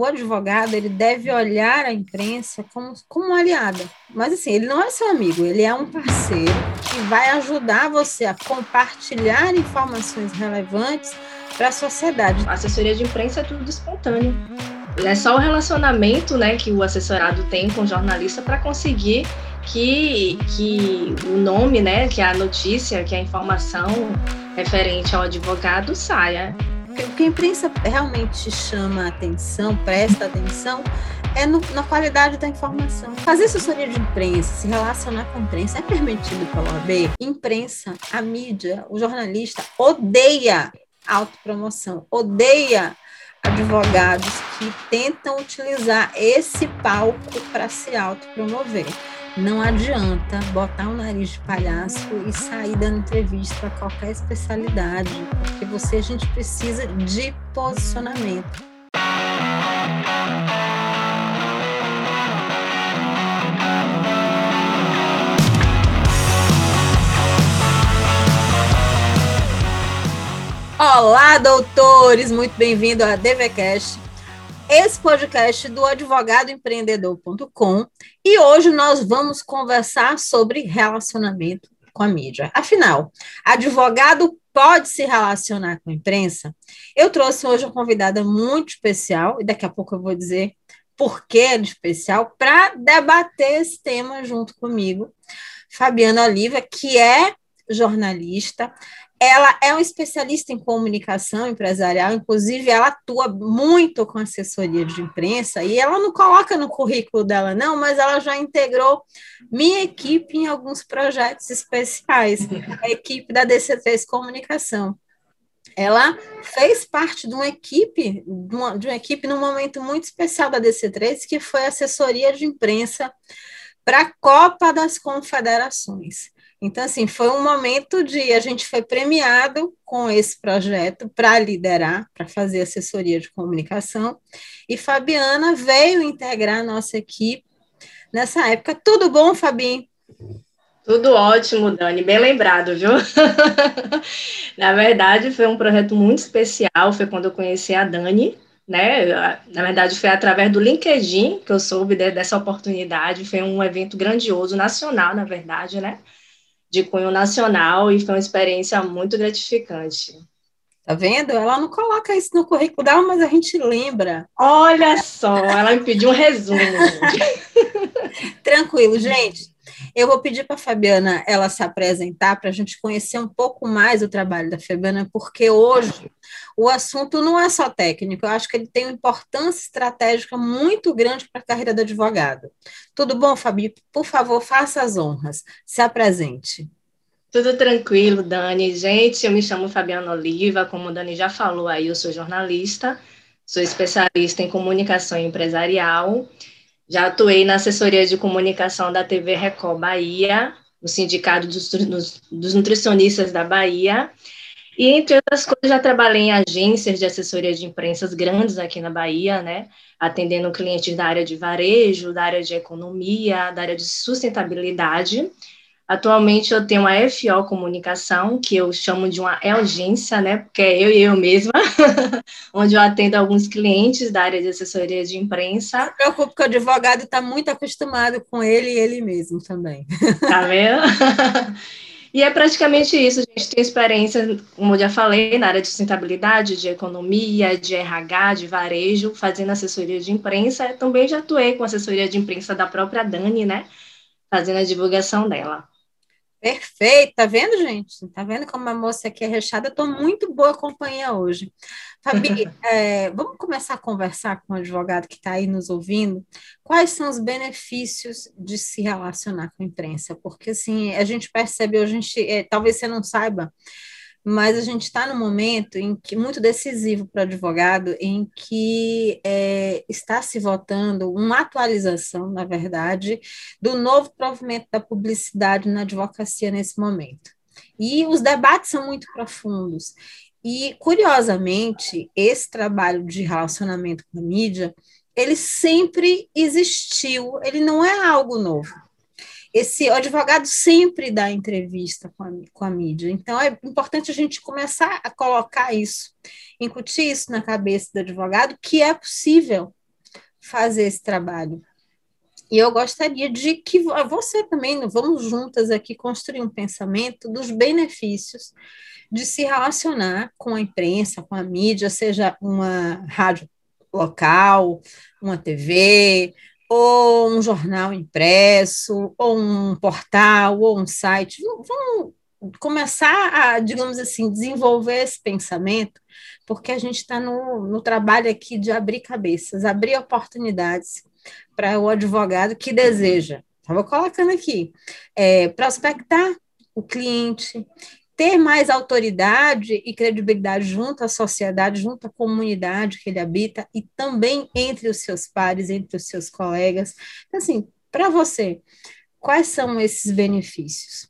o advogado ele deve olhar a imprensa como, como aliada. Mas assim, ele não é seu amigo, ele é um parceiro que vai ajudar você a compartilhar informações relevantes para a sociedade. A assessoria de imprensa é tudo espontâneo. É só o relacionamento né, que o assessorado tem com o jornalista para conseguir que, que o nome, né, que a notícia, que a informação referente ao advogado saia. O que a imprensa realmente chama atenção, presta atenção, é no, na qualidade da informação. Fazer assessoria de imprensa, se relacionar com a imprensa é permitido pela OAB? Imprensa, a mídia, o jornalista odeia autopromoção, odeia advogados que tentam utilizar esse palco para se autopromover. Não adianta botar o nariz de palhaço e sair dando entrevista para qualquer especialidade, porque você a gente precisa de posicionamento. Olá, doutores! Muito bem-vindo à DVCast, esse podcast do advogadoempreendedor.com. E hoje nós vamos conversar sobre relacionamento com a mídia. Afinal, advogado pode se relacionar com a imprensa? Eu trouxe hoje uma convidada muito especial, e daqui a pouco eu vou dizer por que é especial, para debater esse tema junto comigo. Fabiana Oliva, que é jornalista, ela é uma especialista em comunicação empresarial, inclusive ela atua muito com assessoria de imprensa e ela não coloca no currículo dela, não, mas ela já integrou minha equipe em alguns projetos especiais, a equipe da DC3 Comunicação. Ela fez parte de uma equipe, de uma, de uma equipe num momento muito especial da DC3, que foi assessoria de imprensa para a Copa das Confederações. Então, assim, foi um momento de a gente foi premiado com esse projeto para liderar, para fazer assessoria de comunicação, e Fabiana veio integrar a nossa equipe nessa época. Tudo bom, Fabinho? Tudo ótimo, Dani, bem lembrado, viu? Na verdade, foi um projeto muito especial, foi quando eu conheci a Dani, né? Na verdade, foi através do LinkedIn que eu soube dessa oportunidade, foi um evento grandioso, nacional, na verdade, né? De cunho nacional e foi uma experiência muito gratificante. Tá vendo? Ela não coloca isso no currículo dela, mas a gente lembra. Olha só, ela me pediu um resumo. Tranquilo, gente. Eu vou pedir para a Fabiana ela se apresentar para a gente conhecer um pouco mais o trabalho da Fabiana, porque hoje o assunto não é só técnico, eu acho que ele tem uma importância estratégica muito grande para a carreira do advogado. Tudo bom, Fabi? Por favor, faça as honras, se apresente. Tudo tranquilo, Dani. Gente, eu me chamo Fabiana Oliva, como o Dani já falou aí, eu sou jornalista, sou especialista em comunicação empresarial, já atuei na assessoria de comunicação da TV Record Bahia, no Sindicato dos, dos Nutricionistas da Bahia, e, entre outras coisas, já trabalhei em agências de assessoria de imprensas grandes aqui na Bahia, né? Atendendo clientes da área de varejo, da área de economia, da área de sustentabilidade. Atualmente eu tenho uma FO Comunicação, que eu chamo de uma agência, né? Porque é eu e eu mesma, onde eu atendo alguns clientes da área de assessoria de imprensa. Não se preocupe que o advogado está muito acostumado com ele e ele mesmo também. Tá vendo? E é praticamente isso, a gente tem experiência, como eu já falei, na área de sustentabilidade, de economia, de RH, de varejo, fazendo assessoria de imprensa. Também já atuei com assessoria de imprensa da própria Dani, né? Fazendo a divulgação dela. Perfeito, tá vendo, gente? Tá vendo como a moça aqui é recheada? Estou muito boa companhia hoje. Fabi, é, vamos começar a conversar com o advogado que está aí nos ouvindo. Quais são os benefícios de se relacionar com a imprensa? Porque, assim, a gente percebe, a gente, é, talvez você não saiba, mas a gente está num momento em que muito decisivo para o advogado, em que é, está se votando uma atualização, na verdade, do novo provimento da publicidade na advocacia nesse momento. E os debates são muito profundos. E, curiosamente, esse trabalho de relacionamento com a mídia, ele sempre existiu, ele não é algo novo esse o advogado sempre dá entrevista com a, com a mídia. Então, é importante a gente começar a colocar isso, incutir isso na cabeça do advogado, que é possível fazer esse trabalho. E eu gostaria de que você também, vamos juntas aqui construir um pensamento dos benefícios de se relacionar com a imprensa, com a mídia, seja uma rádio local, uma TV, ou um jornal impresso, ou um portal, ou um site. Vamos começar a, digamos assim, desenvolver esse pensamento, porque a gente está no, no trabalho aqui de abrir cabeças, abrir oportunidades para o advogado que deseja. Estava colocando aqui, é, prospectar o cliente, ter mais autoridade e credibilidade junto à sociedade, junto à comunidade que ele habita e também entre os seus pares, entre os seus colegas. Então, assim, para você, quais são esses benefícios?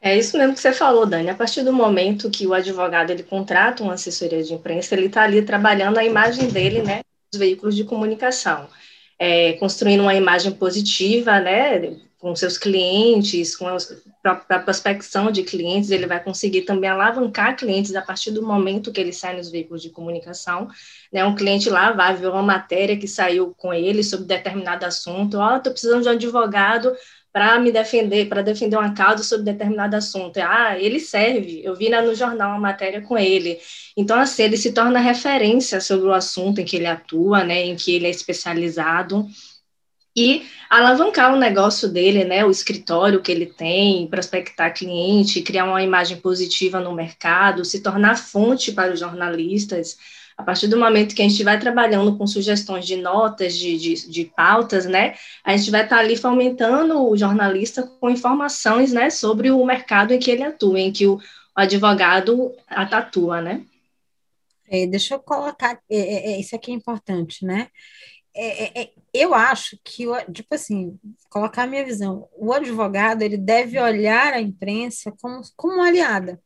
É isso mesmo que você falou, Dani. A partir do momento que o advogado ele contrata uma assessoria de imprensa, ele está ali trabalhando a imagem dele, né, nos veículos de comunicação, é, construindo uma imagem positiva, né, com seus clientes, com a, prospecção de clientes, ele vai conseguir também alavancar clientes a partir do momento que ele sai nos veículos de comunicação. Né, um cliente lá vai ver uma matéria que saiu com ele sobre determinado assunto, ó, oh, estou precisando de um advogado para me defender, para defender uma causa sobre determinado assunto. Ah, ele serve. Eu vi no jornal uma matéria com ele. Então, assim, ele se torna referência sobre o assunto em que ele atua, né, em que ele é especializado e alavancar o negócio dele, né, o escritório que ele tem, prospectar cliente, criar uma imagem positiva no mercado, se tornar fonte para os jornalistas, a partir do momento que a gente vai trabalhando com sugestões de notas, de, de, de pautas, né, a gente vai estar ali fomentando o jornalista com informações, né, sobre o mercado em que ele atua, em que o, o advogado atua, né. É, deixa eu colocar, é, é, é isso aqui é importante, né, é, é, eu acho que, tipo assim, colocar a minha visão, o advogado, ele deve olhar a imprensa como, como aliada,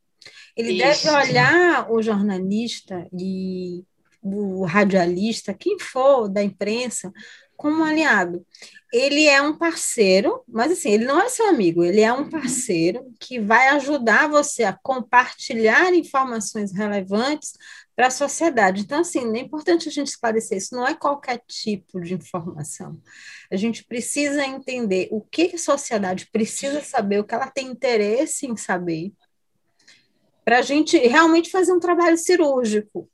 ele Isso. deve olhar o jornalista e o radialista, quem for da imprensa, como um aliado. Ele é um parceiro, mas assim, ele não é seu amigo, ele é um parceiro que vai ajudar você a compartilhar informações relevantes para a sociedade. Então, assim, é importante a gente esclarecer, isso não é qualquer tipo de informação. A gente precisa entender o que a sociedade precisa saber, o que ela tem interesse em saber, para a gente realmente fazer um trabalho cirúrgico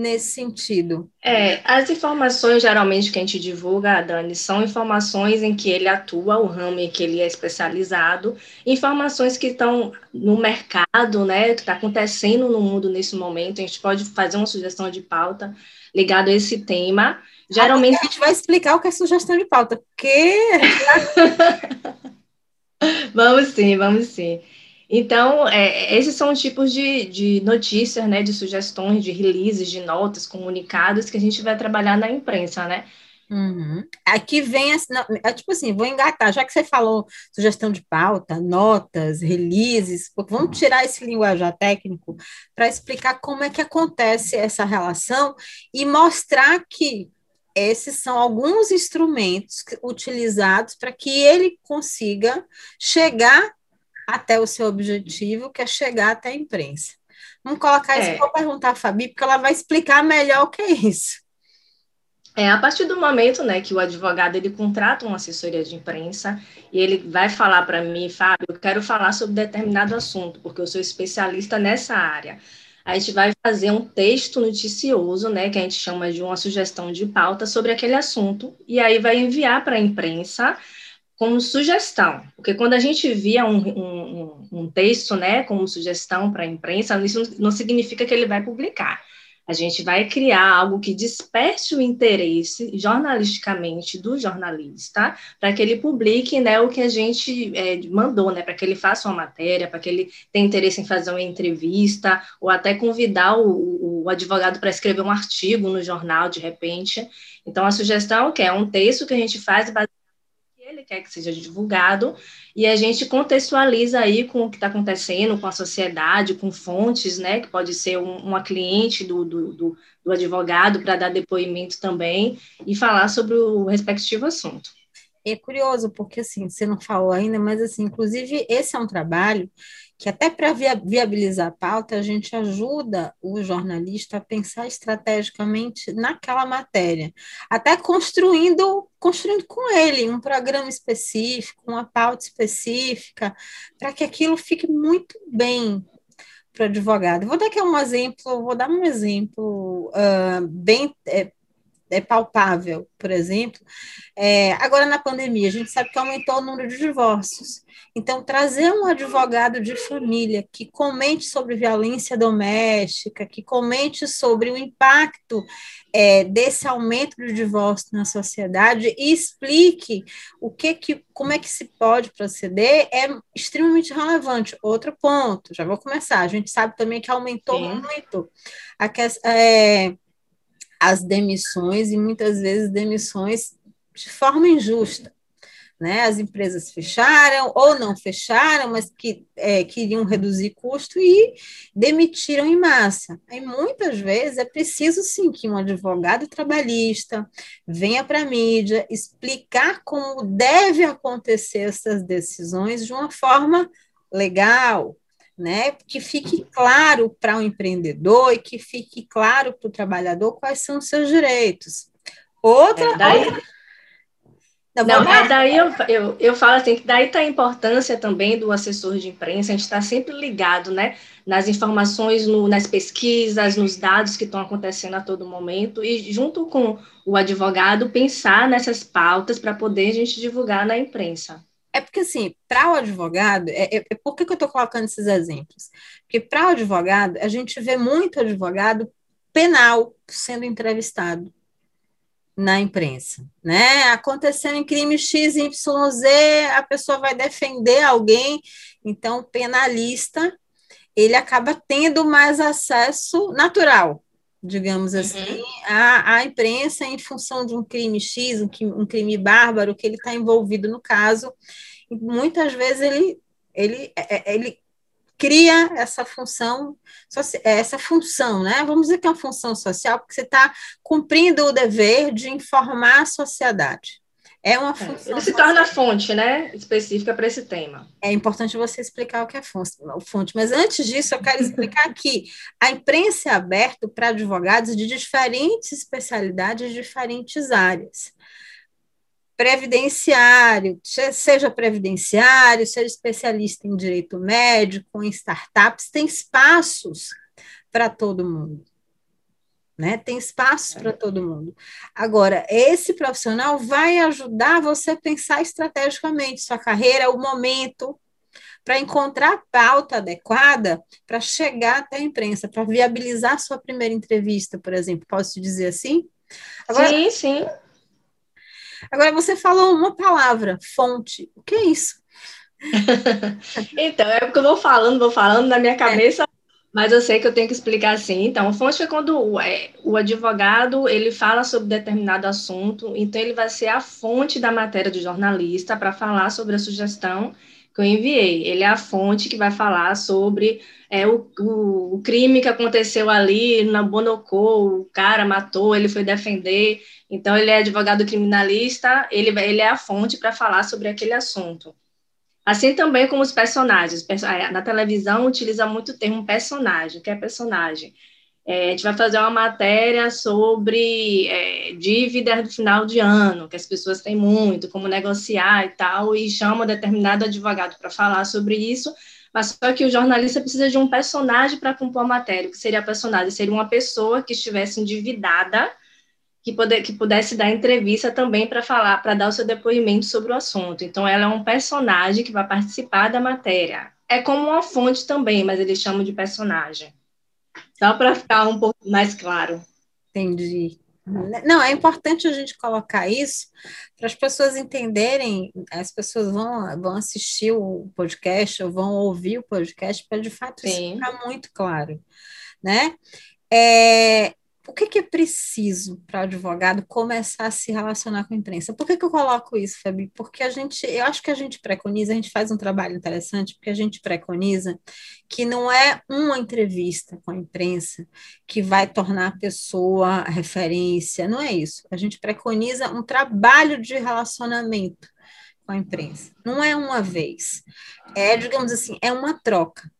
nesse sentido. É, as informações geralmente que a gente divulga, Dani, são informações em que ele atua, o ramo em que ele é especializado, informações que estão no mercado, né, que está acontecendo no mundo nesse momento. A gente pode fazer uma sugestão de pauta ligada a esse tema. Geralmente a gente vai explicar o que é sugestão de pauta, porque vamos sim, vamos sim. Então, é, esses são os tipos de, de notícias, né, de sugestões, de releases, de notas, comunicados que a gente vai trabalhar na imprensa, né? Uhum. Aqui vem, assim, é tipo assim, vou engatar, já que você falou sugestão de pauta, notas, releases, vamos tirar esse linguajar técnico para explicar como é que acontece essa relação e mostrar que esses são alguns instrumentos utilizados para que ele consiga chegar até o seu objetivo, que é chegar até a imprensa. Vamos colocar isso, é. vou perguntar a Fabi, porque ela vai explicar melhor o que é isso. É, a partir do momento, né, que o advogado ele contrata uma assessoria de imprensa e ele vai falar para mim, Fábio, eu quero falar sobre determinado assunto, porque eu sou especialista nessa área. A gente vai fazer um texto noticioso, né, que a gente chama de uma sugestão de pauta sobre aquele assunto, e aí vai enviar para a imprensa como sugestão, porque quando a gente via um, um, um texto, né, como sugestão para a imprensa, isso não significa que ele vai publicar. A gente vai criar algo que desperte o interesse jornalisticamente do jornalista, para que ele publique né, o que a gente é, mandou, né, para que ele faça uma matéria, para que ele tenha interesse em fazer uma entrevista, ou até convidar o, o advogado para escrever um artigo no jornal, de repente. Então, a sugestão que é um texto que a gente faz baseado ele quer que seja divulgado, e a gente contextualiza aí com o que está acontecendo com a sociedade, com fontes, né, que pode ser um, uma cliente do, do, do, do advogado para dar depoimento também, e falar sobre o respectivo assunto. é curioso, porque assim, você não falou ainda, mas assim, inclusive, esse é um trabalho que até para viabilizar a pauta, a gente ajuda o jornalista a pensar estrategicamente naquela matéria, até construindo, construindo com ele um programa específico, uma pauta específica, para que aquilo fique muito bem para o advogado. Vou dar aqui um exemplo, vou dar um exemplo uh, bem é, é palpável, por exemplo. É, agora, na pandemia, a gente sabe que aumentou o número de divórcios. Então, trazer um advogado de família que comente sobre violência doméstica, que comente sobre o impacto é, desse aumento do divórcio na sociedade e explique o que, que como é que se pode proceder é extremamente relevante. Outro ponto, já vou começar. A gente sabe também que aumentou Sim. muito a, é, as demissões e muitas vezes demissões de forma injusta. Né? As empresas fecharam ou não fecharam, mas que é, queriam reduzir custo e demitiram em massa. E muitas vezes é preciso sim que um advogado trabalhista venha para a mídia explicar como deve acontecer essas decisões de uma forma legal, né? Que fique claro para o empreendedor e que fique claro para o trabalhador quais são os seus direitos. Outra. É, daí... outra... Não, Não é daí eu, eu, eu falo assim, que daí está a importância também do assessor de imprensa, a gente está sempre ligado, né, nas informações, no, nas pesquisas, nos dados que estão acontecendo a todo momento, e junto com o advogado, pensar nessas pautas para poder a gente divulgar na imprensa. É porque, assim, para o advogado, é, é, é, por que, que eu estou colocando esses exemplos? Porque para o advogado, a gente vê muito advogado penal sendo entrevistado na imprensa, né? Acontecendo em crime X, Y, Z, a pessoa vai defender alguém, então o penalista ele acaba tendo mais acesso natural digamos uhum. assim, à, à imprensa em função de um crime X, um, um crime bárbaro, que ele está envolvido no caso. Muitas vezes ele, ele, é, é, ele cria essa função, essa função, né? Vamos dizer que é uma função social, porque você está cumprindo o dever de informar a sociedade. É uma é, função. Ele se torna fonte, né? Específica para esse tema. É importante você explicar o que é fonte. Mas antes disso, eu quero explicar que a imprensa é aberta para advogados de diferentes especialidades, diferentes áreas. Previdenciário, seja previdenciário, seja especialista em direito médico, em startups, tem espaços para todo mundo né? Tem espaço para todo mundo. Agora, esse profissional vai ajudar você a pensar estrategicamente sua carreira, o momento, para encontrar a pauta adequada para chegar até a imprensa, para viabilizar sua primeira entrevista, por exemplo. Posso dizer assim? Agora, sim, sim. Agora, você falou uma palavra, fonte. O que é isso? então, é porque eu vou falando, vou falando, na minha é. cabeça mas eu sei que eu tenho que explicar assim. Então, fonte é quando o, é, o advogado ele fala sobre determinado assunto, então ele vai ser a fonte da matéria do jornalista para falar sobre a sugestão que eu enviei. Ele é a fonte que vai falar sobre é, o, o, crime que aconteceu ali na Bonocô, o cara matou, ele foi defender. Então, ele é advogado criminalista, ele, ele é a fonte para falar sobre aquele assunto. Assim também como os personagens. Na televisão utiliza muito o termo personagem. O que é personagem? É, a gente vai fazer uma matéria sobre é, dívida do final de ano, que as pessoas têm muito, como negociar e tal, e chama determinado advogado para falar sobre isso, mas só que o jornalista precisa de um personagem para compor a matéria. O que seria personagem? Seria uma pessoa que estivesse endividada que, poder, que pudesse dar entrevista também para falar, para dar o seu depoimento sobre o assunto. Então, ela é um personagem que vai participar da matéria. É como uma fonte também, mas eles chamam de personagem. Só para ficar um pouco mais claro. Entendi. Não, é importante a gente colocar isso para as pessoas entenderem, as pessoas vão, vão assistir o podcast ou vão ouvir o podcast para de fato Sim. isso ficar muito claro, né? É, por que, que é preciso para o advogado começar a se relacionar com a imprensa? Por que, que eu coloco isso, Fabi? Porque a gente, eu acho que a gente preconiza, a gente faz um trabalho interessante, porque a gente preconiza que não é uma entrevista com a imprensa que vai tornar a pessoa referência, não é isso. A gente preconiza um trabalho de relacionamento com a imprensa. Não é uma vez. É, digamos assim, é uma troca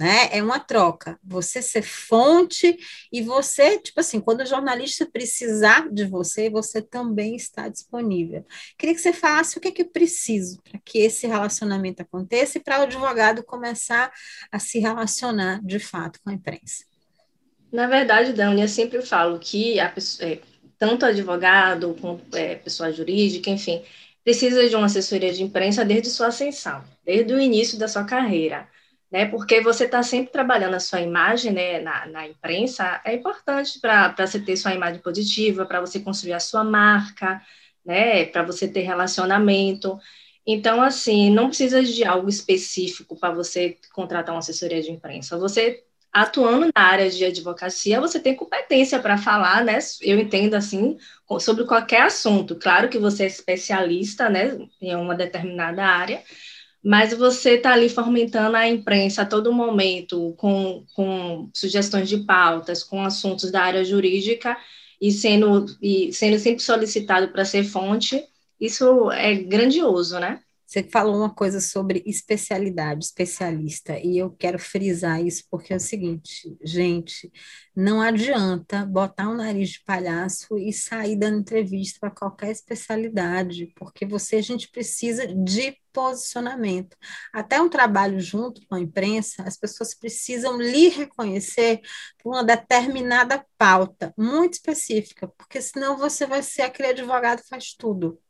né? É uma troca. Você ser fonte e você, tipo assim, quando o jornalista precisar de você, você também está disponível. Queria que você falasse o que é que preciso para que esse relacionamento aconteça e para o advogado começar a se relacionar de fato com a imprensa. Na verdade, Dani, eu sempre falo que a pessoa, é, tanto advogado quanto é, pessoa jurídica, enfim, precisa de uma assessoria de imprensa desde sua ascensão, desde o início da sua carreira né? Porque você está sempre trabalhando a sua imagem, né, na, na imprensa, é importante para você ter sua imagem positiva, para você construir a sua marca, né, para você ter relacionamento. Então, assim, não precisa de algo específico para você contratar uma assessoria de imprensa. Você atuando na área de advocacia, você tem competência para falar, né? Eu entendo assim sobre qualquer assunto. Claro que você é especialista, né, em uma determinada área, mas você está ali fomentando a imprensa a todo momento com, com sugestões de pautas, com assuntos da área jurídica e sendo, e sendo sempre solicitado para ser fonte, isso é grandioso, né? Você falou uma coisa sobre especialidade, especialista, e eu quero frisar isso porque é o seguinte, gente, não adianta botar um nariz de palhaço e sair dando entrevista para qualquer especialidade, porque você a gente precisa de posicionamento. Até um trabalho junto com a imprensa, as pessoas precisam lhe reconhecer por uma determinada pauta muito específica, porque senão você vai ser aquele advogado faz tudo.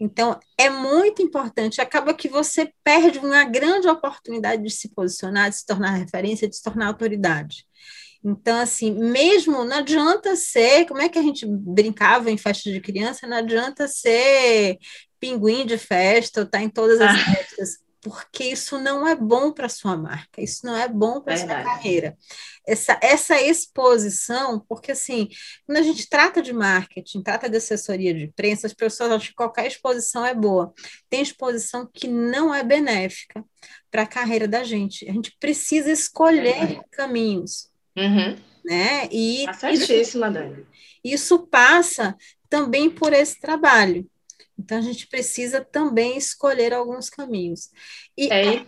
Então, é muito importante. Acaba que você perde uma grande oportunidade de se posicionar, de se tornar referência, de se tornar autoridade. Então, assim, mesmo não adianta ser, como é que a gente brincava em festa de criança? Não adianta ser pinguim de festa ou estar tá em todas as ah. festas porque isso não é bom para sua marca, isso não é bom para sua carreira. Essa, essa exposição, porque assim, quando a gente trata de marketing, trata de assessoria de imprensa, as pessoas acham que qualquer exposição é boa. Tem exposição que não é benéfica para a carreira da gente. A gente precisa escolher caminhos. Uhum. Né? E isso, Dani. Isso passa também por esse trabalho. Então, a gente precisa também escolher alguns caminhos. E, é,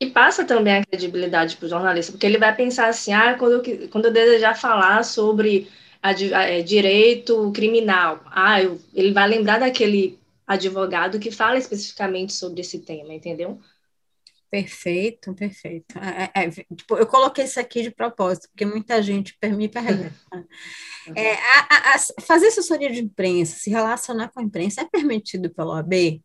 e passa também a credibilidade para o jornalista, porque ele vai pensar assim: ah, quando eu, quando eu desejar falar sobre a, a, é, direito criminal, ah, eu, ele vai lembrar daquele advogado que fala especificamente sobre esse tema, entendeu? Perfeito, perfeito. É, é, é, tipo, eu coloquei isso aqui de propósito, porque muita gente me pergunta. É, a, a, fazer assessoria de imprensa, se relacionar com a imprensa, é permitido pelo AB?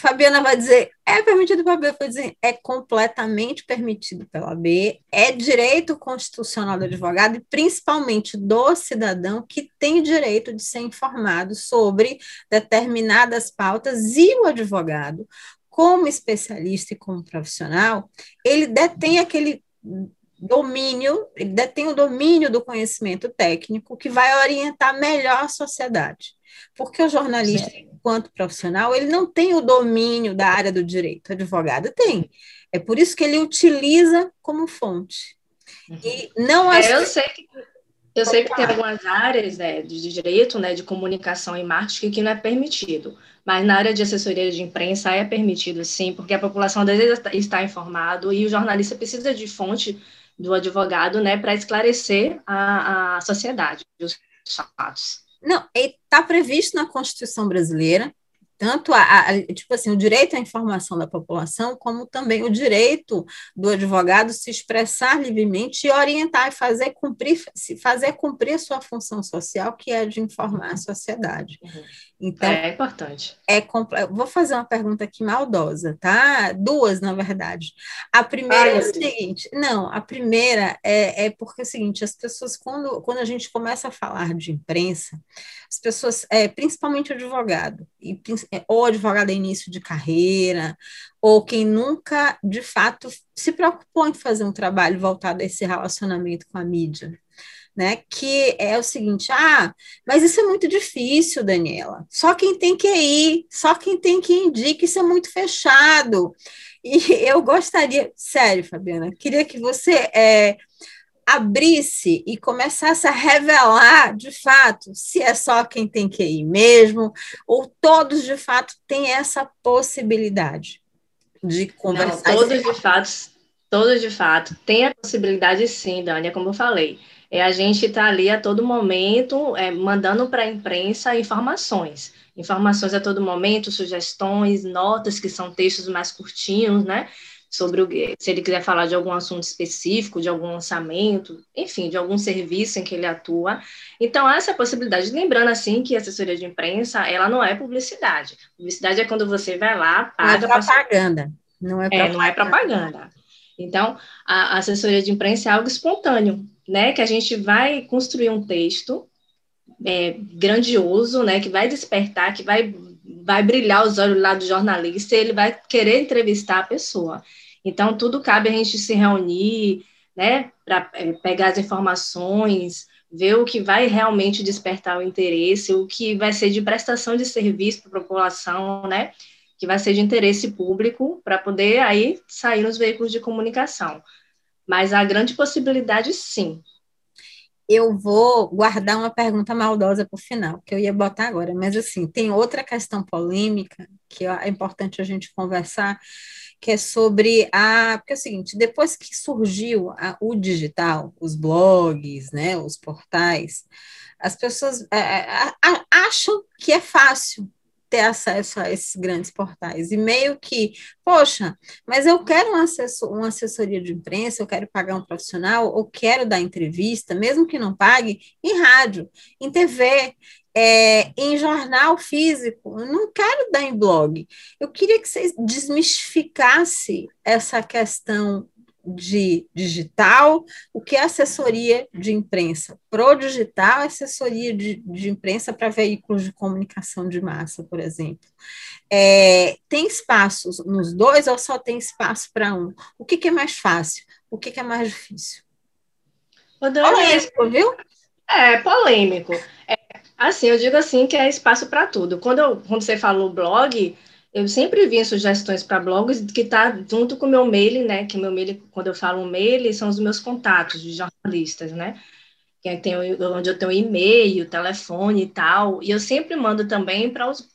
Fabiana vai dizer, é permitido pela AB, vou dizer, é completamente permitido pela AB, é direito constitucional do advogado e principalmente do cidadão que tem direito de ser informado sobre determinadas pautas e o advogado como especialista e como profissional, ele detém aquele domínio, ele detém o domínio do conhecimento técnico que vai orientar melhor a sociedade. Porque o jornalista, Sim. enquanto profissional, ele não tem o domínio da área do direito, o advogado tem. É por isso que ele utiliza como fonte. Uhum. E não é, eu sei que eu sei que tem algumas áreas né, de direito, né, de comunicação e marketing que não é permitido, mas na área de assessoria de imprensa é permitido sim, porque a população às vezes está informado e o jornalista precisa de fonte do advogado, né, para esclarecer a, a sociedade, os fatos. Não, está previsto na Constituição brasileira tanto a, a, tipo assim, o direito à informação da população, como também o direito do advogado se expressar livremente e orientar e fazer cumprir, fazer cumprir sua função social, que é de informar a sociedade. Então, é importante. É, vou fazer uma pergunta aqui maldosa, tá? Duas, na verdade. A primeira Ai, é o seguinte: não, a primeira é, é porque é o seguinte: as pessoas, quando, quando a gente começa a falar de imprensa, as pessoas, é, principalmente o advogado, e, é, ou advogado em início de carreira, ou quem nunca, de fato, se preocupou em fazer um trabalho voltado a esse relacionamento com a mídia né? Que é o seguinte: ah, mas isso é muito difícil, Daniela. Só quem tem que ir, só quem tem que indicar, isso é muito fechado. E eu gostaria, sério, Fabiana, queria que você é, abrisse e começasse a revelar de fato se é só quem tem que ir mesmo, ou todos de fato têm essa possibilidade de conversar. Não, todos de fato, todos de fato têm a possibilidade sim, Dani, é como eu falei. É, a gente está ali a todo momento é, mandando para a imprensa informações. Informações a todo momento, sugestões, notas, que são textos mais curtinhos, né? Sobre o, se ele quiser falar de algum assunto específico, de algum lançamento, enfim, de algum serviço em que ele atua. Então, essa é a possibilidade. Lembrando, assim, que a assessoria de imprensa, ela não é publicidade. Publicidade é quando você vai lá, paga... Não é propaganda. Não é propaganda. É, não é propaganda. Então, a assessoria de imprensa é algo espontâneo né? Que a gente vai construir um texto é, grandioso, né? Que vai despertar, que vai, vai brilhar os olhos lá do jornalista e ele vai querer entrevistar a pessoa. Então, tudo cabe a gente se reunir, né? Para é, pegar as informações, ver o que vai realmente despertar o interesse, o que vai ser de prestação de serviço para a população, né? Que vai ser de interesse público para poder aí sair nos veículos de comunicação. Mas a grande possibilidade, sim. Eu vou guardar uma pergunta maldosa para o final, que eu ia botar agora, mas assim, tem outra questão polêmica que é importante a gente conversar, que é sobre a. Porque é o seguinte, depois que surgiu a, o digital, os blogs, né, os portais, as pessoas é, é acham que é fácil ter acesso a esses grandes portais. E meio que, poxa, mas eu quero um assessor, uma assessoria de imprensa, eu quero pagar um profissional, ou quero dar entrevista, mesmo que não pague, em rádio, em TV, é, em jornal físico, eu não quero dar em blog. Eu queria que vocês desmistificassem essa questão de digital, o que é assessoria de imprensa pro digital, assessoria de, de imprensa para veículos de comunicação de massa, por exemplo. É, tem espaços nos dois ou só tem espaço para um? O que, que, é mais fácil? O que, que é mais difícil? Polêmico, viu? É, polêmico. É, assim, eu digo assim que é espaço para tudo. Quando, eu, quando você falou blog, eu sempre vi sugestões para blogs que está junto com o meu mail, né? Que meu mail, quando eu falo mail, são os meus contatos de jornalistas, né? Que tem, onde eu tenho e-mail, telefone e tal. E eu sempre mando também para os,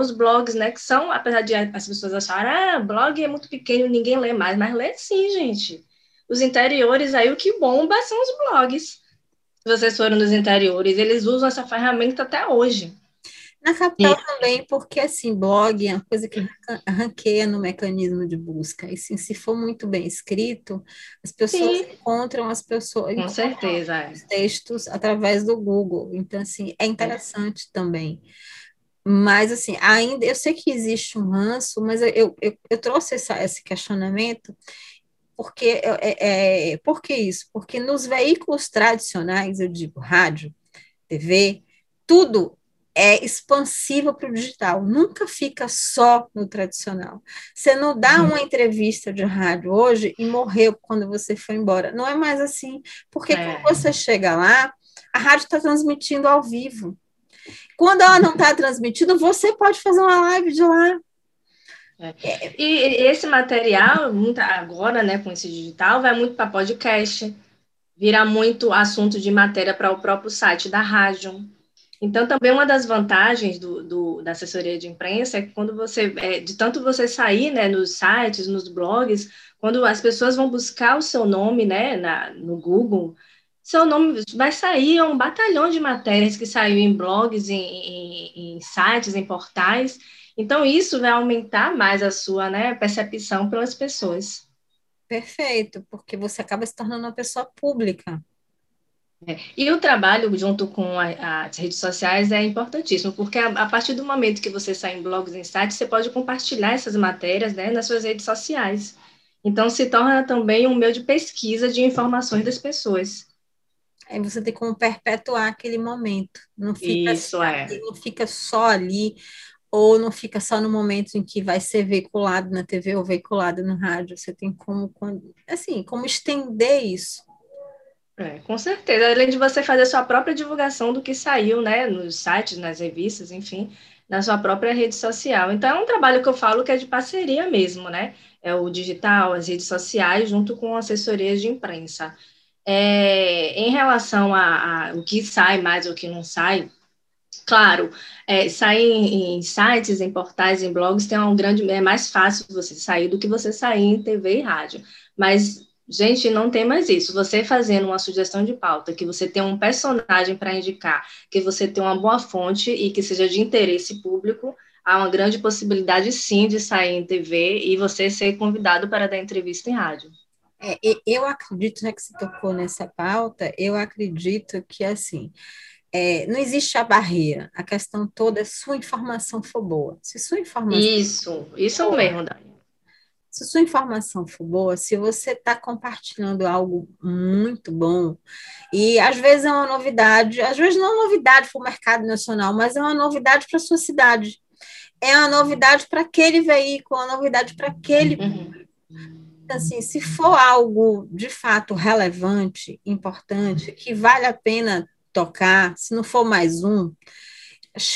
os blogs, né? Que são, apesar de as pessoas acharem, ah, blog é muito pequeno, ninguém lê mais, mas lê sim, gente. Os interiores aí, o que bomba são os blogs. Se vocês forem nos interiores, eles usam essa ferramenta até hoje. Na capital e... também, porque assim, blog é uma coisa que ranqueia no mecanismo de busca. E sim, se for muito bem escrito, as pessoas Sim. encontram as pessoas Com certeza, é. os textos através do Google. Então, assim, é interessante é. também. Mas, assim, ainda eu sei que existe um ranço, mas eu, eu, eu trouxe essa, esse questionamento porque é, é, por que isso? Porque nos veículos tradicionais, eu digo rádio, TV, tudo é expansiva para o digital, nunca fica só no tradicional. Você não dá uhum. uma entrevista de rádio hoje e morreu quando você foi embora. Não é mais assim, porque é. quando você chega lá, a rádio está transmitindo ao vivo. Quando ela não está transmitindo, você pode fazer uma live de lá. É. E esse material, agora, né, com esse digital, vai muito para podcast, vira muito assunto de matéria para o próprio site da rádio. Então, também uma das vantagens do, do, da assessoria de imprensa é que quando você, é, de tanto você sair né, nos sites, nos blogs, quando as pessoas vão buscar o seu nome né, na, no Google, seu nome vai sair um batalhão de matérias que saiu em blogs, em, em, em sites, em portais. Então, isso vai aumentar mais a sua né, percepção pelas pessoas. Perfeito, porque você acaba se tornando uma pessoa pública. É. E o trabalho junto com a, as redes sociais é importantíssimo, porque a, a, partir do momento que você sai em blogs e sites, você pode compartilhar essas matérias né, nas suas redes sociais. Então, se torna também um meio de pesquisa de informações das pessoas. Aí você tem como perpetuar aquele momento. Não fica, Isso, é. não fica só ali, ou não fica só no momento em que vai ser veiculado na TV ou veiculado no rádio. Você tem como, assim, como estender isso É, com certeza. Além de você fazer a sua própria divulgação do que saiu, né, nos sites, nas revistas, enfim, na sua própria rede social. Então, é um trabalho que eu falo que é de parceria mesmo, né? É o digital, as redes sociais, junto com assessorias de imprensa. É, em relação a, a, o que sai mais o que não sai, claro, é, sair em, em, sites, em portais, em blogs, tem um grande, é mais fácil você sair do que você sair em TV e rádio. Mas Gente, não tem mais isso. Você fazendo uma sugestão de pauta, que você tem um personagem para indicar, que você tem uma boa fonte e que seja de interesse público, há uma grande possibilidade, sim, de sair em TV e você ser convidado para dar entrevista em rádio. É, eu acredito, já que você tocou nessa pauta, eu acredito que, assim, é, não existe a barreira. A questão toda é sua informação for boa. Se sua informação. Isso, isso é mesmo, Dani. Se sua informação for boa, se você está compartilhando algo muito bom, e às vezes é uma novidade, às vezes não é uma novidade para o mercado nacional, mas é uma novidade para a sua cidade. É uma novidade para aquele veículo, é uma novidade para aquele uhum. Assim, se for algo de fato relevante, importante, que vale a pena tocar, se não for mais um,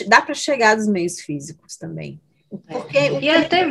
dá para chegar dos meios físicos também. Porque e até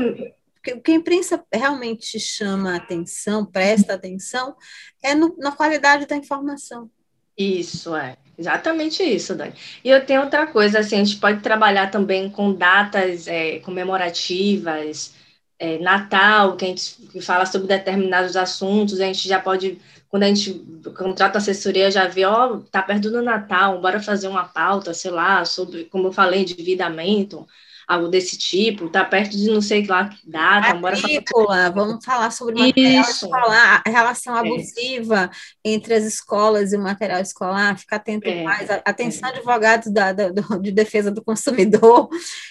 o que a imprensa realmente chama atenção, presta atenção, é no, na qualidade da informação. Isso, é. Exatamente isso, Dani. E eu tenho outra coisa, assim, a gente pode trabalhar também com datas é, comemorativas, é, Natal, que a gente fala sobre determinados assuntos, a gente já pode, quando a gente contrata assessoria, já vê, ó, tá perto do Natal, bora fazer uma pauta, sei lá, sobre, como eu falei, endividamento, algo desse tipo, tá perto de não sei lá que data, Matrícula, falar... vamos falar sobre material Isso. escolar, a relação é. abusiva é. entre as escolas e o material escolar, ficar atento é. mais, atenção é. advogados da, da, de defesa do consumidor,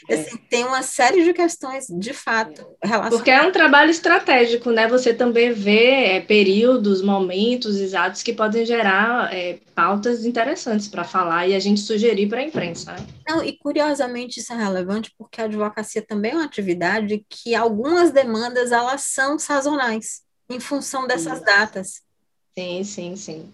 é. assim, tem uma série de questões, de fato, relacionadas. Porque é um trabalho estratégico, né, você também vê é, períodos, momentos exatos que podem gerar pautas interessantes para falar e a gente sugerir para a imprensa, né? Não, e curiosamente isso é relevante porque a advocacia também é uma atividade que algumas demandas elas são sazonais, em função dessas sim. datas. Sim, sim, sim.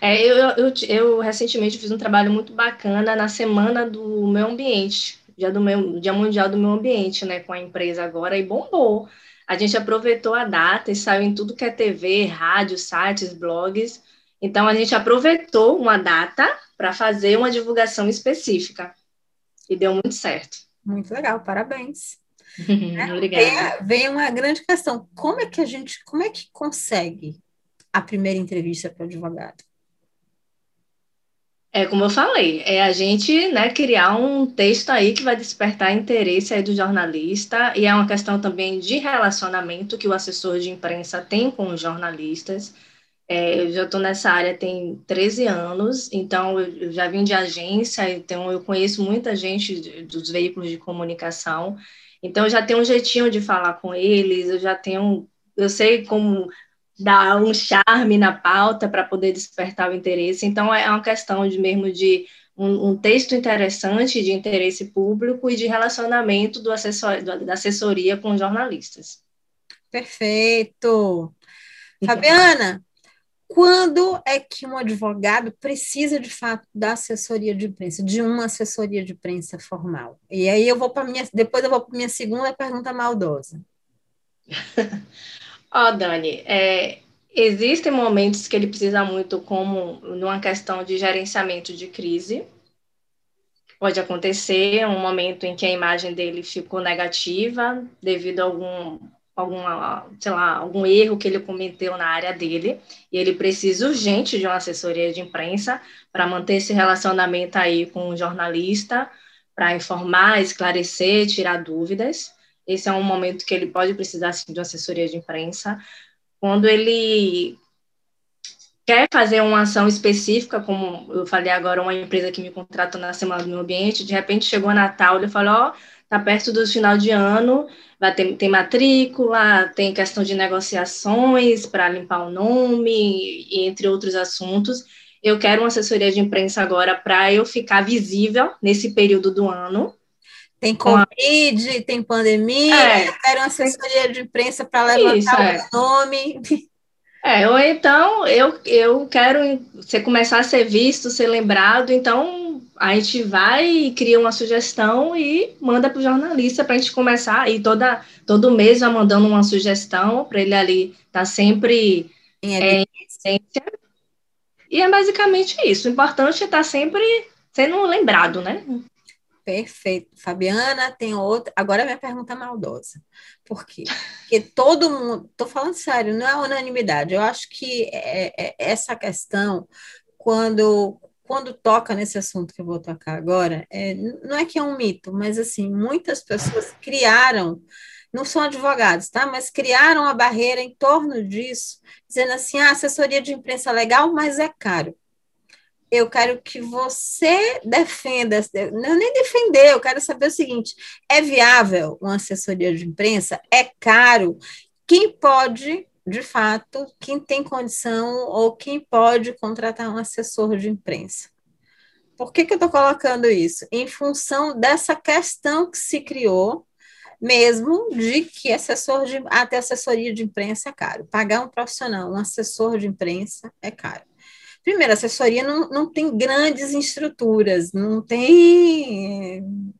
É, eu, eu, eu, recentemente fiz um trabalho muito bacana na semana do meio ambiente, dia, do dia mundial do meio ambiente, né, com a empresa agora, e bombou. A gente aproveitou a data e saiu em tudo que é TV, rádio, sites, blogs. Então, a gente aproveitou uma data para fazer uma divulgação específica. E deu muito certo. Muito legal, parabéns. né? Obrigada. Vem, vem uma grande questão: como é que a gente, como é que consegue a primeira entrevista para o advogado? É como eu falei, é a gente né, criar um texto aí que vai despertar interesse aí do jornalista, e é uma questão também de relacionamento que o assessor de imprensa tem com os jornalistas. É, eu já estou nessa área tem 13 anos, então eu já vim de agência, então eu conheço muita gente dos veículos de comunicação, então eu já tenho um jeitinho de falar com eles, eu já tenho, eu sei como dar um charme na pauta para poder despertar o interesse, então é uma questão de mesmo de um, um texto interessante, de interesse público e de relacionamento do assessor, da assessoria com jornalistas. Perfeito! Fabiana, quando é que um advogado precisa de fato da assessoria de imprensa, de uma assessoria de imprensa formal? E aí eu vou para minha, depois eu vou para minha segunda pergunta maldosa. Ó, oh, Dani, é, existem momentos que ele precisa muito, como numa questão de gerenciamento de crise. Pode acontecer um momento em que a imagem dele ficou negativa devido a algum alguma, sei lá, algum erro que ele cometeu na área dele, e ele precisa urgente de uma assessoria de imprensa para manter esse relacionamento aí com o jornalista, para informar, esclarecer, tirar dúvidas. Esse é um momento que ele pode precisar de uma assessoria de imprensa. Quando ele quer fazer uma ação específica, como eu falei agora, uma empresa que me contratou na Semana do Meio Ambiente, de repente chegou Natal, ele falou, ó, oh, tá perto do final de ano, vai ter, tem matrícula, tem questão de negociações para limpar o nome, entre outros assuntos. Eu quero uma assessoria de imprensa agora para eu ficar visível nesse período do ano. Tem Covid, a... tem pandemia, é, eu quero uma assessoria de imprensa para levantar Isso, o é. nome. É, ou então eu, eu quero você começar a ser visto, ser lembrado, então a gente vai e cria uma sugestão e manda para o jornalista para a gente começar. E toda, todo mês vai mandando uma sugestão para ele ali estar tá sempre em é, evidência. E é basicamente isso. O importante é estar tá sempre sendo lembrado, né? Perfeito. Fabiana, tem outra. Agora é minha pergunta maldosa. Por quê? Porque todo mundo. Estou falando sério, não é unanimidade. Eu acho que é, é, essa questão, quando, quando toca nesse assunto que eu vou tocar agora, é, não é que é um mito, mas assim, muitas pessoas criaram, não são advogados, tá? Mas criaram a barreira em torno disso, dizendo assim: ah, assessoria de imprensa é legal, mas é caro eu quero que você defenda, não nem defender, eu quero saber o seguinte: é viável uma assessoria de imprensa? É caro? Quem pode, de fato, quem tem condição ou quem pode contratar um assessor de imprensa? Por que, que eu estou colocando isso? Em função dessa questão que se criou, mesmo de que assessor de, até assessoria de imprensa é caro. Pagar um profissional, um assessor de imprensa é caro. Primeiro, assessoria não, não tem grandes estruturas, não tem.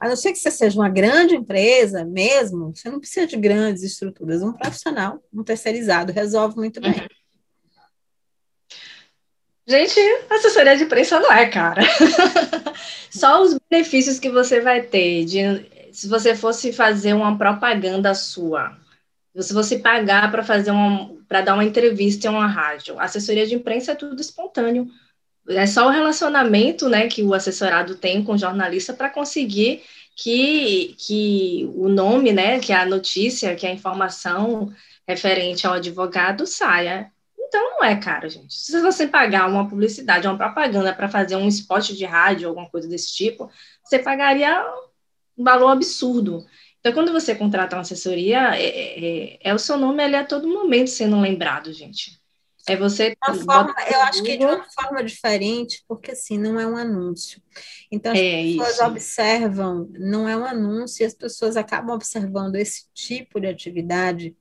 A não ser que você seja uma grande empresa mesmo, você não precisa de grandes estruturas. Um profissional, um terceirizado, resolve muito bem. Uhum. Gente, assessoria de imprensa não é cara. Só os benefícios que você vai ter de se você fosse fazer uma propaganda sua se você pagar para fazer uma, para dar uma entrevista em uma rádio, assessoria de imprensa é tudo espontâneo. É só o relacionamento, né, que o assessorado tem com o jornalista para conseguir que, que o nome, né, que a notícia, que a informação referente ao advogado saia. Então não é caro, gente. Se você pagar uma publicidade, uma propaganda para fazer um spot de rádio, alguma coisa desse tipo, você pagaria um valor absurdo. Então, quando você contrata uma assessoria, é, é, é, é o seu nome ali a todo momento sendo lembrado, gente. É você. Forma, eu acho que de uma forma diferente, porque assim, não é um anúncio. Então, as é pessoas isso. observam, não é um anúncio, e as pessoas acabam observando esse tipo de atividade,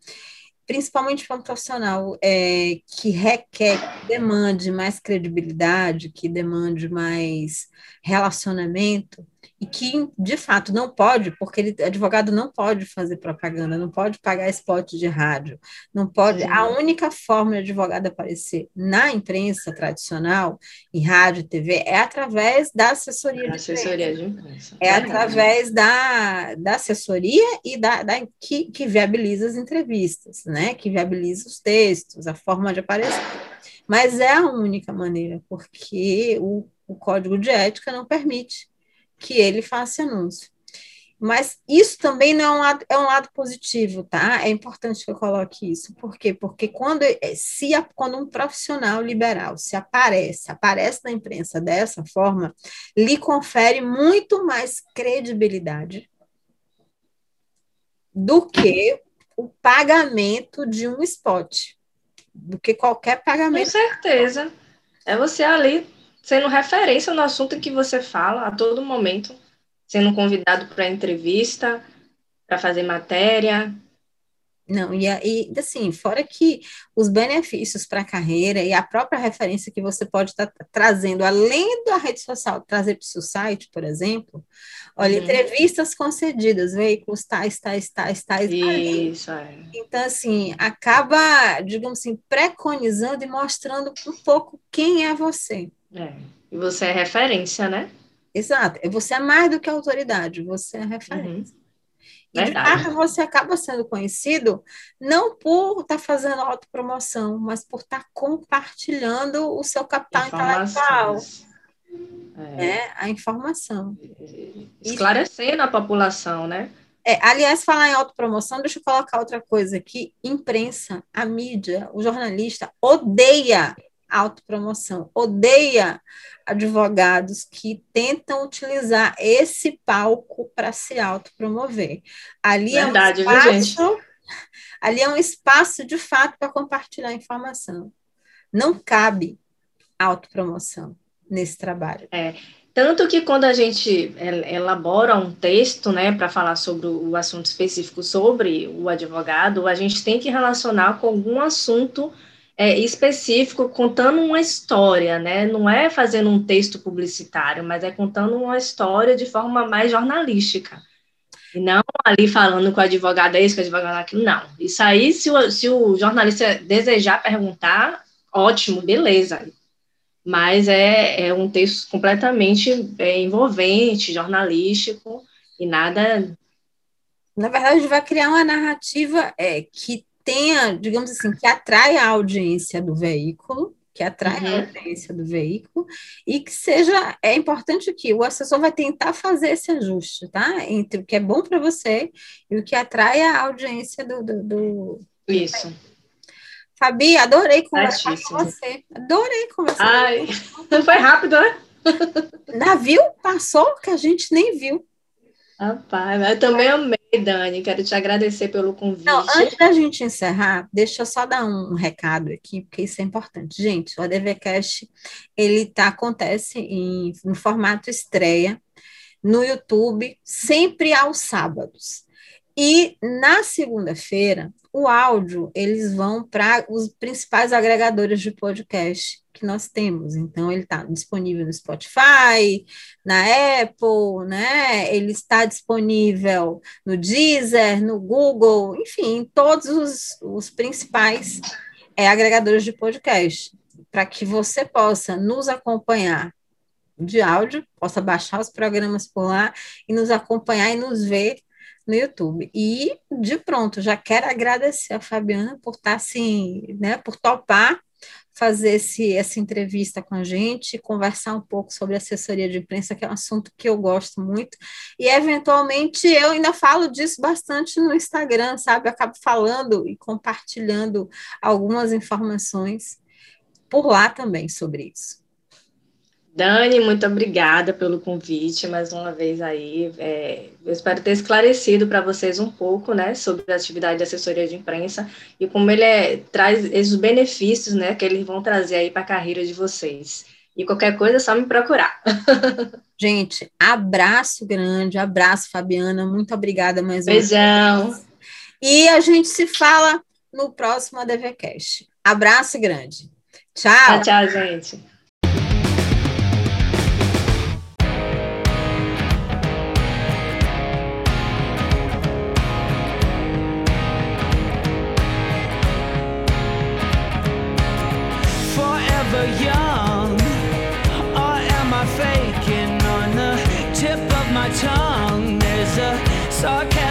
principalmente para um profissional é, que requer, que demande mais credibilidade, que demande mais relacionamento e que, de fato, não pode, porque ele, advogado não pode fazer propaganda, não pode pagar spot de rádio, não pode. Sim. A única forma de advogado aparecer na imprensa tradicional, em rádio, TV, é através da assessoria, de, assessoria imprensa. de imprensa. É, é através da, da assessoria e da, da que, que viabiliza as entrevistas, né? Que viabiliza os textos, a forma de aparecer. Mas é a única maneira, porque o, o código de ética não permite que ele faça anúncio. Mas isso também não é um lado, é um lado positivo, tá? É importante que eu coloque isso. Por quê? Porque quando, é, se, quando um profissional liberal se aparece, aparece na imprensa dessa forma, lhe confere muito mais credibilidade do que o pagamento de um spot, do que qualquer pagamento. Com certeza. É você ali sendo referência no assunto em que você fala a todo momento, sendo convidado para entrevista, para fazer matéria. Não, e, e assim, fora que os benefícios para a carreira e a própria referência que você pode estar tá trazendo, além da rede social, trazer para o seu site, por exemplo, olha, uhum. entrevistas concedidas, veículos tais, tais, tais, tais. Isso, é. Então, assim, acaba, digamos assim, preconizando e mostrando um pouco quem é você. É. E você é referência, né? Exato. Você é mais do que autoridade, você é referência. Uhum. E Verdade. de fato você acaba sendo conhecido não por estar tá fazendo autopromoção, mas por estar tá compartilhando o seu capital intelectual. É. Né? A informação. Esclarecendo a população, né? É, aliás, falar em autopromoção, deixa eu colocar outra coisa aqui. Imprensa, a mídia, o jornalista odeia autopromoção. Odeia advogados que tentam utilizar esse palco para se autopromover. Ali Verdade, é um espaço, ali é um espaço de fato para compartilhar informação. Não cabe autopromoção nesse trabalho. É, Tanto que quando a gente elabora um texto, né, para falar sobre o assunto específico sobre o advogado, a gente tem que relacionar com algum assunto é, específico, contando uma história, né? Não é fazendo um texto publicitário, mas é contando uma história de forma mais jornalística. E não ali falando com o advogado é isso, com o advogado é aquilo, não. Isso aí, se o, se o jornalista desejar perguntar, ótimo, beleza mas é, é um texto completamente é, envolvente, jornalístico, e nada. Na verdade, a vai criar uma narrativa é, que tenha, digamos assim, que atrai a audiência do veículo, que atrai uhum. a audiência do veículo, e que seja, é importante que o assessor vai tentar fazer esse ajuste, tá? Entre o que é bom para você e o que atrai a audiência do. do, do Isso. Fabi, adorei conversar com você. Adorei conversar. Ai, foi rápido, né? Navio passou que a gente nem viu. Rapaz, eu também amei, Dani. Quero te agradecer pelo convite. Não, antes da gente encerrar, deixa eu só dar um recado aqui, porque isso é importante. Gente, o ADVCast, ele tá, acontece em, no formato estreia no YouTube, sempre aos sábados. E na segunda-feira, o áudio, eles vão para os principais agregadores de podcast que nós temos. Então, ele está disponível no Spotify, na Apple, né? Ele está disponível no Deezer, no Google, enfim, todos os, os principais é, agregadores de podcast, para que você possa nos acompanhar de áudio, possa baixar os programas por lá e nos acompanhar e nos ver no YouTube. E de pronto, já quero agradecer a Fabiana por estar tá, assim, né, por topar fazer esse, essa entrevista com a gente, conversar um pouco sobre assessoria de imprensa, que é um assunto que eu gosto muito, e eventualmente eu ainda falo disso bastante no Instagram, sabe? Eu acabo falando e compartilhando algumas informações por lá também sobre isso. Dani, muito obrigada pelo convite mais uma vez aí. É, eu espero ter esclarecido para vocês um pouco, né, sobre a atividade de assessoria de imprensa e como ele é, traz esses benefícios, né, que eles vão trazer aí para a carreira de vocês. E qualquer coisa é só me procurar. Gente, abraço grande, abraço, Fabiana, muito obrigada mais uma vez. Beijão. E a gente se fala no próximo ADVcast. Abraço grande. Tchau. Tchau, tchau, gente. sarcasm.